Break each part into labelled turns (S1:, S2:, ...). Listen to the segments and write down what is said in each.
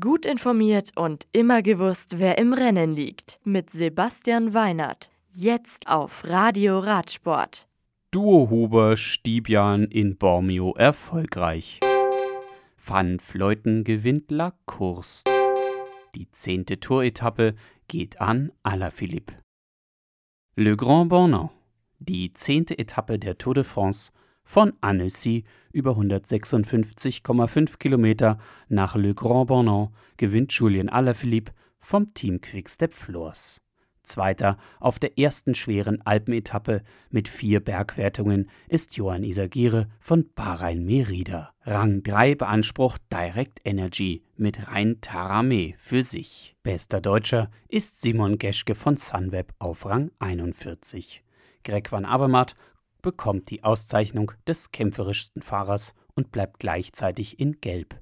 S1: Gut informiert und immer gewusst, wer im Rennen liegt. Mit Sebastian Weinert. Jetzt auf Radio Radsport.
S2: Duo Huber Stibian in Bormio erfolgreich. Van Fleuten gewinnt La Course. Die zehnte Touretappe geht an Alaphilippe. Le Grand Bornand. Die zehnte Etappe der Tour de France von Annecy über 156,5 Kilometer nach Le Grand Bornand gewinnt Julien Alaphilippe vom Team Quickstep Floors. Zweiter auf der ersten schweren Alpenetappe mit vier Bergwertungen ist Johann Isagire von Bahrain Merida. Rang 3 beansprucht Direct Energy mit Rhein Tarame für sich. Bester Deutscher ist Simon Geschke von Sunweb auf Rang 41. Greg van Avermaet bekommt die Auszeichnung des kämpferischsten Fahrers und bleibt gleichzeitig in Gelb.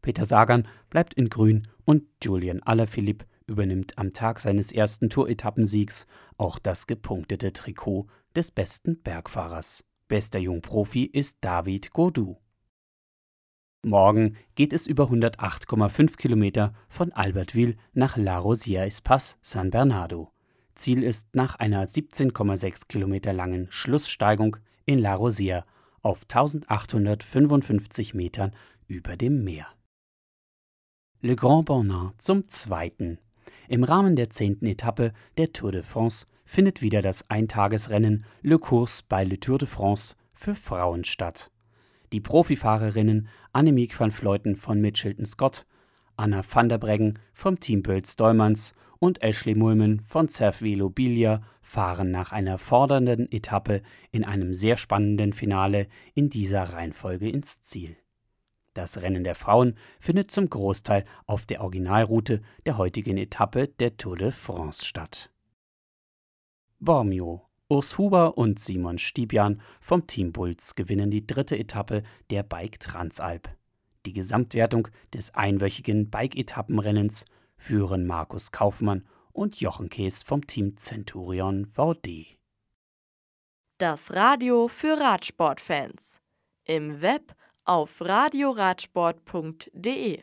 S2: Peter Sagan bleibt in Grün und Julian Alaphilippe übernimmt am Tag seines ersten Tour-Etappensiegs auch das gepunktete Trikot des besten Bergfahrers. Bester Jungprofi ist David Gaudu. Morgen geht es über 108,5 Kilometer von Albertville nach La Rosière-Espace San Bernardo. Ziel ist nach einer 17,6 Kilometer langen Schlusssteigung in La Rosière auf 1855 Metern über dem Meer. Le Grand Bornand zum zweiten. Im Rahmen der zehnten Etappe der Tour de France findet wieder das Eintagesrennen Le Course bei Le Tour de France für Frauen statt. Die Profifahrerinnen Annemiek van Vleuten von Mitchelton Scott, Anna van der Breggen vom Team Bölz Dollmanns und Ashley Mulman von Cervelo Bilia fahren nach einer fordernden Etappe in einem sehr spannenden Finale in dieser Reihenfolge ins Ziel. Das Rennen der Frauen findet zum Großteil auf der Originalroute der heutigen Etappe der Tour de France statt. Bormio Urs Huber und Simon Stibian vom Team Bulls gewinnen die dritte Etappe der Bike Transalp. Die Gesamtwertung des einwöchigen Bike-Etappenrennens führen Markus Kaufmann und Jochen Kees vom Team Centurion VD.
S1: Das Radio für Radsportfans. Im Web auf radioradsport.de